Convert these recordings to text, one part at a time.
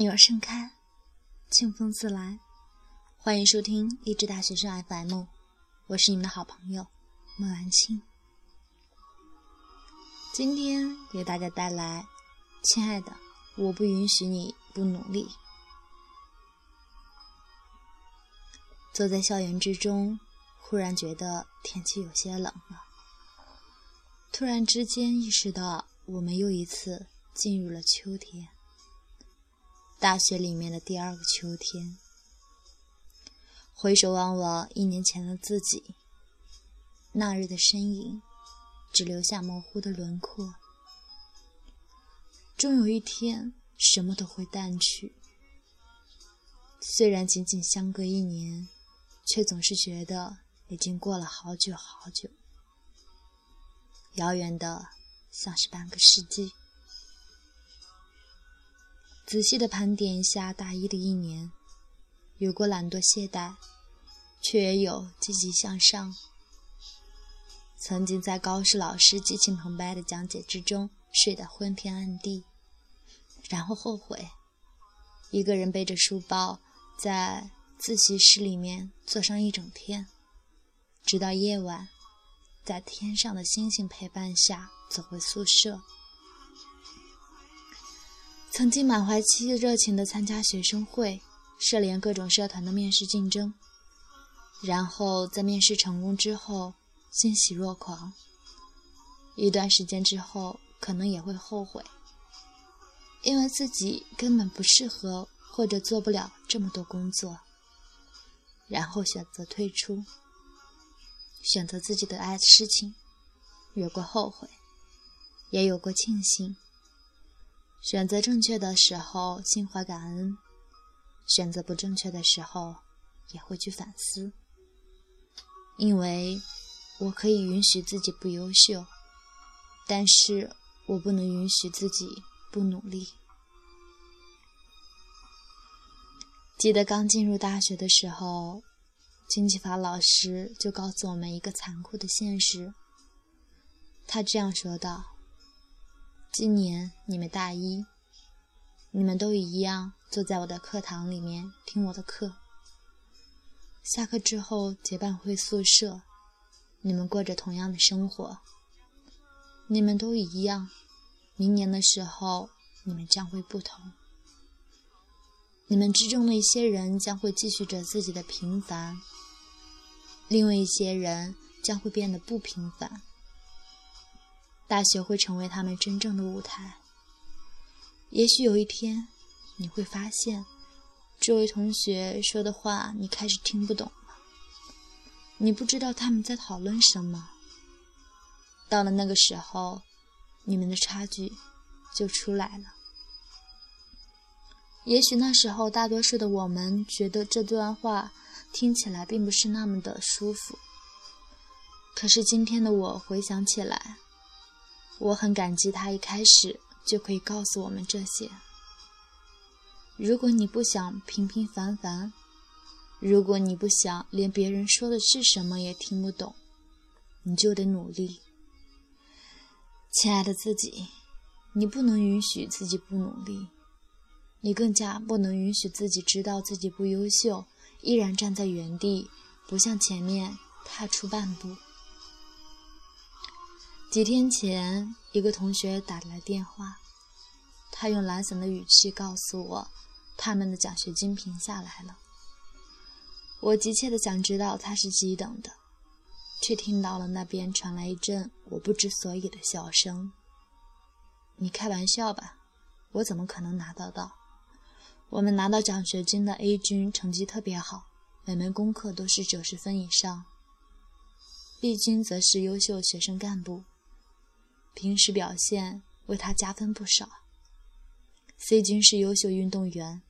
鸟儿盛开，清风自来。欢迎收听励志大学生 FM，我是你们的好朋友孟兰青。今天给大家带来，亲爱的，我不允许你不努力。坐在校园之中，忽然觉得天气有些冷了。突然之间意识到，我们又一次进入了秋天。大学里面的第二个秋天，回首望望一年前的自己，那日的身影只留下模糊的轮廓。终有一天，什么都会淡去。虽然仅仅相隔一年，却总是觉得已经过了好久好久，遥远的像是半个世纪。仔细的盘点一下大一的一年，有过懒惰懈怠，却也有积极向上。曾经在高数老师激情澎湃的讲解之中睡得昏天暗地，然后后悔，一个人背着书包在自习室里面坐上一整天，直到夜晚，在天上的星星陪伴下走回宿舍。曾经满怀期热情地参加学生会、社联各种社团的面试竞争，然后在面试成功之后欣喜若狂，一段时间之后可能也会后悔，因为自己根本不适合或者做不了这么多工作，然后选择退出，选择自己的爱事情，有过后悔，也有过庆幸。选择正确的时候，心怀感恩；选择不正确的时候，也会去反思。因为我可以允许自己不优秀，但是我不能允许自己不努力。记得刚进入大学的时候，经济法老师就告诉我们一个残酷的现实。他这样说道。今年你们大一，你们都一样坐在我的课堂里面听我的课。下课之后结伴回宿舍，你们过着同样的生活。你们都一样，明年的时候你们将会不同。你们之中的一些人将会继续着自己的平凡，另外一些人将会变得不平凡。大学会成为他们真正的舞台。也许有一天，你会发现，这位同学说的话你开始听不懂了，你不知道他们在讨论什么。到了那个时候，你们的差距就出来了。也许那时候，大多数的我们觉得这段话听起来并不是那么的舒服。可是今天的我回想起来，我很感激他一开始就可以告诉我们这些。如果你不想平平凡凡，如果你不想连别人说的是什么也听不懂，你就得努力。亲爱的自己，你不能允许自己不努力，你更加不能允许自己知道自己不优秀，依然站在原地，不向前面踏出半步。几天前，一个同学打来电话，他用懒散的语气告诉我，他们的奖学金评下来了。我急切的想知道他是几等的，却听到了那边传来一阵我不知所以的笑声。你开玩笑吧？我怎么可能拿得到？我们拿到奖学金的 A 君成绩特别好，每门功课都是九十分以上。B 君则是优秀学生干部。平时表现为他加分不少。C 君是优秀运动员，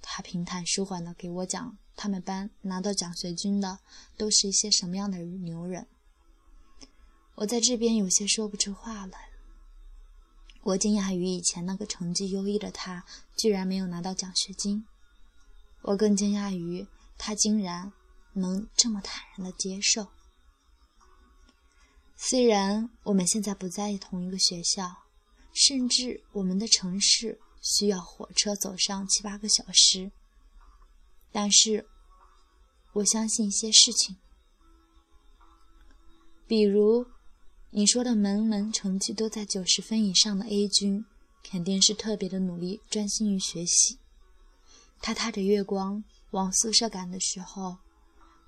他平坦舒缓地给我讲，他们班拿到奖学金的都是一些什么样的牛人。我在这边有些说不出话来。我惊讶于以前那个成绩优异的他居然没有拿到奖学金，我更惊讶于他竟然能这么坦然地接受。虽然我们现在不在同一个学校，甚至我们的城市需要火车走上七八个小时。但是，我相信一些事情，比如你说的门门成绩都在九十分以上的 A 君，肯定是特别的努力，专心于学习。他踏着月光往宿舍赶的时候，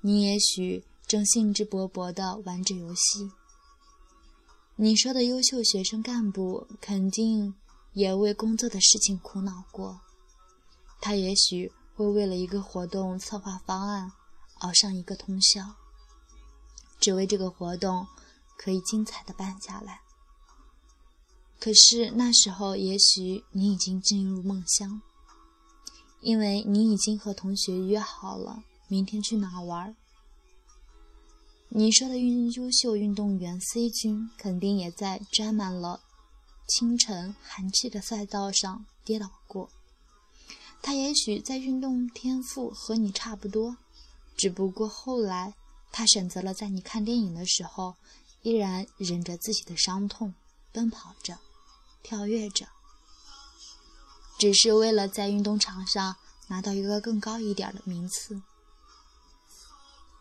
你也许正兴致勃勃地玩着游戏。你说的优秀学生干部肯定也为工作的事情苦恼过，他也许会为了一个活动策划方案熬上一个通宵，只为这个活动可以精彩的办下来。可是那时候，也许你已经进入梦乡，因为你已经和同学约好了明天去哪玩。你说的运优秀运动员 C 君，肯定也在沾满了清晨寒气的赛道上跌倒过。他也许在运动天赋和你差不多，只不过后来他选择了在你看电影的时候，依然忍着自己的伤痛奔跑着、跳跃着，只是为了在运动场上拿到一个更高一点的名次。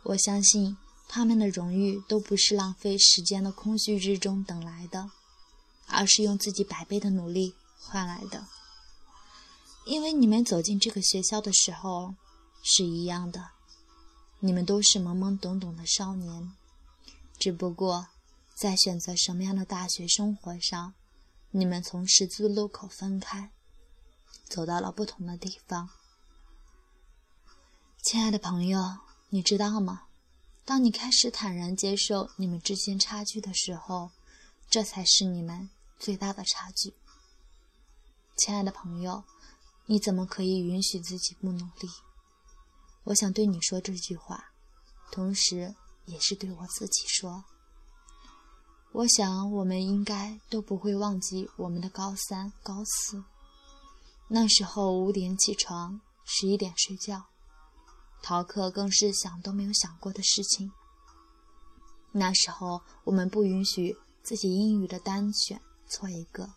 我相信。他们的荣誉都不是浪费时间的空虚之中等来的，而是用自己百倍的努力换来的。因为你们走进这个学校的时候是一样的，你们都是懵懵懂懂的少年，只不过在选择什么样的大学生活上，你们从十字路口分开，走到了不同的地方。亲爱的朋友，你知道吗？当你开始坦然接受你们之间差距的时候，这才是你们最大的差距。亲爱的朋友，你怎么可以允许自己不努力？我想对你说这句话，同时也是对我自己说。我想我们应该都不会忘记我们的高三、高四，那时候五点起床，十一点睡觉。逃课更是想都没有想过的事情。那时候我们不允许自己英语的单选错一个，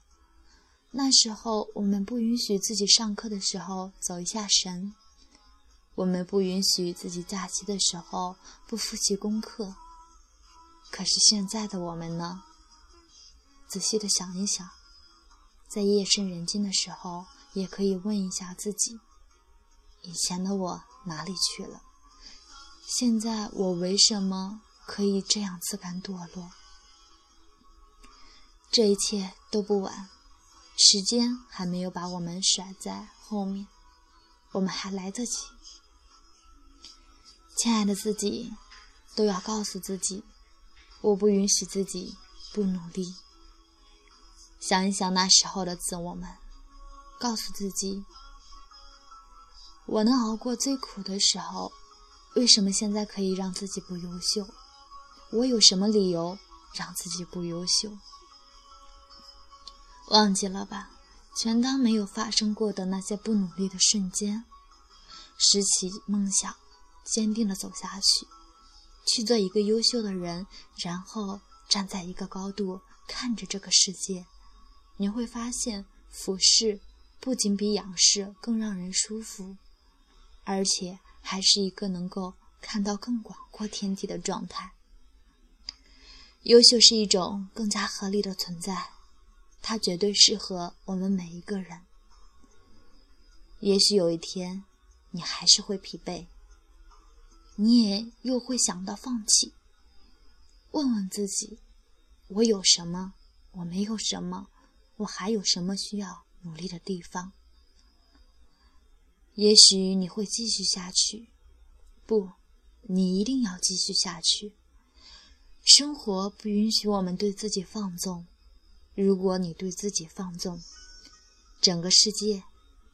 那时候我们不允许自己上课的时候走一下神，我们不允许自己假期的时候不复习功课。可是现在的我们呢？仔细的想一想，在夜深人静的时候，也可以问一下自己：以前的我。哪里去了？现在我为什么可以这样自甘堕落？这一切都不晚，时间还没有把我们甩在后面，我们还来得及。亲爱的自己，都要告诉自己，我不允许自己不努力。想一想那时候的自我们，告诉自己。我能熬过最苦的时候，为什么现在可以让自己不优秀？我有什么理由让自己不优秀？忘记了吧，全当没有发生过的那些不努力的瞬间。拾起梦想，坚定的走下去，去做一个优秀的人，然后站在一个高度看着这个世界，你会发现，俯视不仅比仰视更让人舒服。而且还是一个能够看到更广阔天地的状态。优秀是一种更加合理的存在，它绝对适合我们每一个人。也许有一天，你还是会疲惫，你也又会想到放弃。问问自己：我有什么？我没有什么？我还有什么需要努力的地方？也许你会继续下去，不，你一定要继续下去。生活不允许我们对自己放纵，如果你对自己放纵，整个世界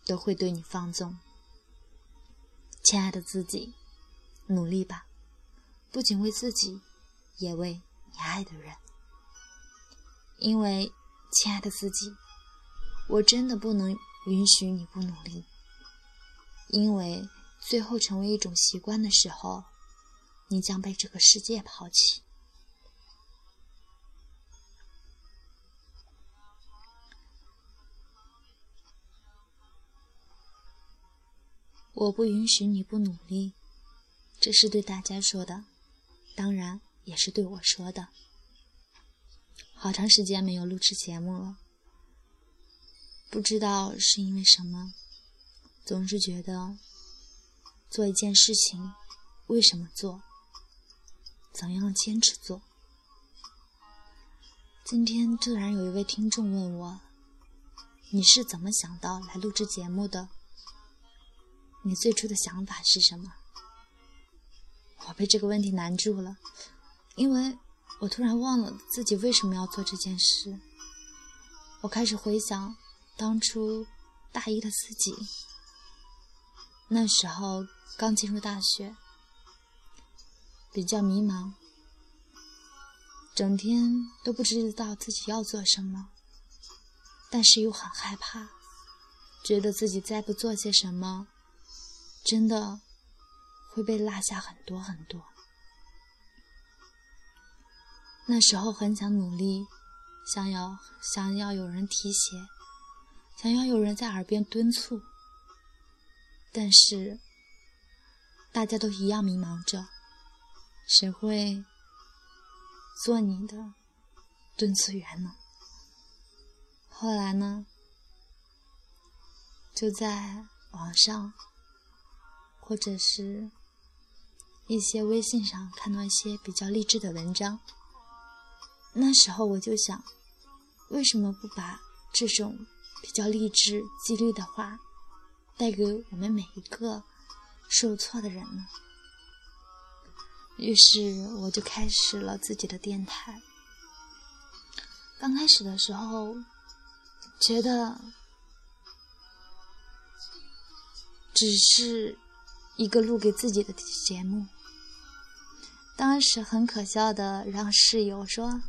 都会对你放纵。亲爱的自己，努力吧，不仅为自己，也为你爱的人。因为，亲爱的自己，我真的不能允许你不努力。因为最后成为一种习惯的时候，你将被这个世界抛弃。我不允许你不努力，这是对大家说的，当然也是对我说的。好长时间没有录制节目了，不知道是因为什么，总是觉得做一件事情，为什么做，怎样坚持做。今天突然有一位听众问我：“你是怎么想到来录制节目的？”你最初的想法是什么？我被这个问题难住了，因为我突然忘了自己为什么要做这件事。我开始回想当初大一的自己，那时候刚进入大学，比较迷茫，整天都不知道自己要做什么，但是又很害怕，觉得自己再不做些什么。真的会被落下很多很多。那时候很想努力，想要想要有人提携，想要有人在耳边敦促。但是大家都一样迷茫着，谁会做你的敦促员呢？后来呢，就在网上。或者是一些微信上看到一些比较励志的文章，那时候我就想，为什么不把这种比较励志、激励的话带给我们每一个受挫的人呢？于是我就开始了自己的电台。刚开始的时候，觉得只是。一个录给自己的节目，当时很可笑的让室友说：“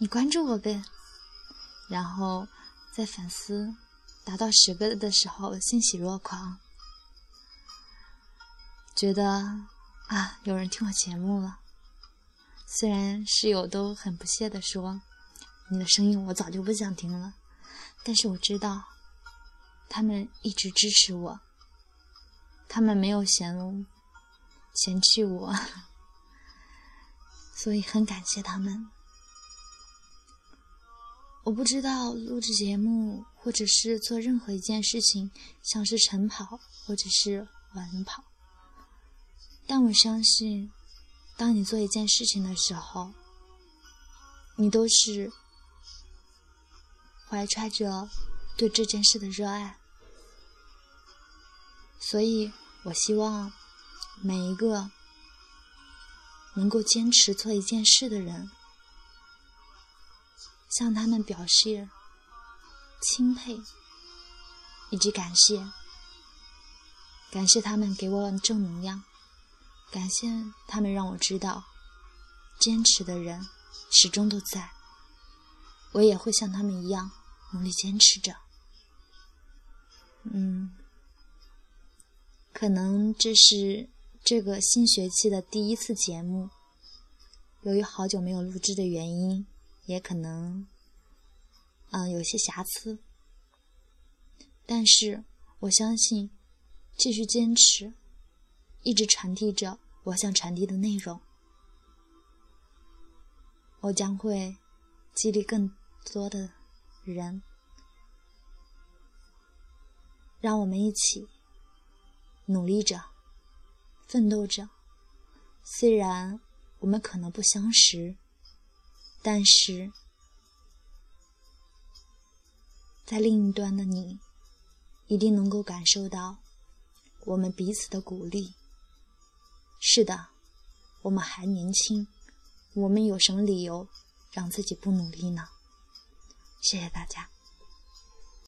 你关注我呗。”然后在粉丝达到十个的时候欣喜若狂，觉得啊有人听我节目了。虽然室友都很不屑的说：“你的声音我早就不想听了。”但是我知道，他们一直支持我。他们没有嫌嫌弃我，所以很感谢他们。我不知道录制节目或者是做任何一件事情，像是晨跑或者是晚跑，但我相信，当你做一件事情的时候，你都是怀揣着对这件事的热爱。所以，我希望每一个能够坚持做一件事的人，向他们表示钦佩以及感谢，感谢他们给我正能量，感谢他们让我知道，坚持的人始终都在。我也会像他们一样努力坚持着。嗯。可能这是这个新学期的第一次节目，由于好久没有录制的原因，也可能，嗯，有些瑕疵。但是我相信，继续坚持，一直传递着我想传递的内容，我将会激励更多的人，让我们一起。努力着，奋斗着。虽然我们可能不相识，但是在另一端的你，一定能够感受到我们彼此的鼓励。是的，我们还年轻，我们有什么理由让自己不努力呢？谢谢大家。